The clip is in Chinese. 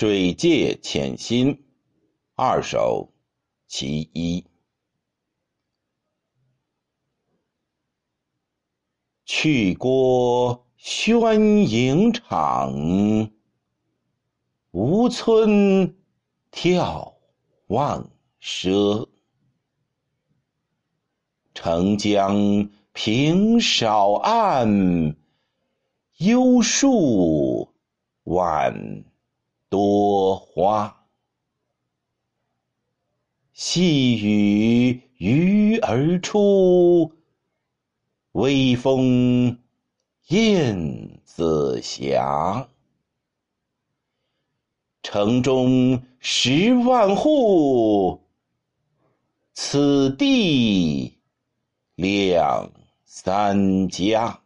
水界潜心二首其一。去郭宣营场，吴村眺望奢。澄江平少岸，幽树晚。多花，细雨鱼儿出，微风燕子翔。城中十万户，此地两三家。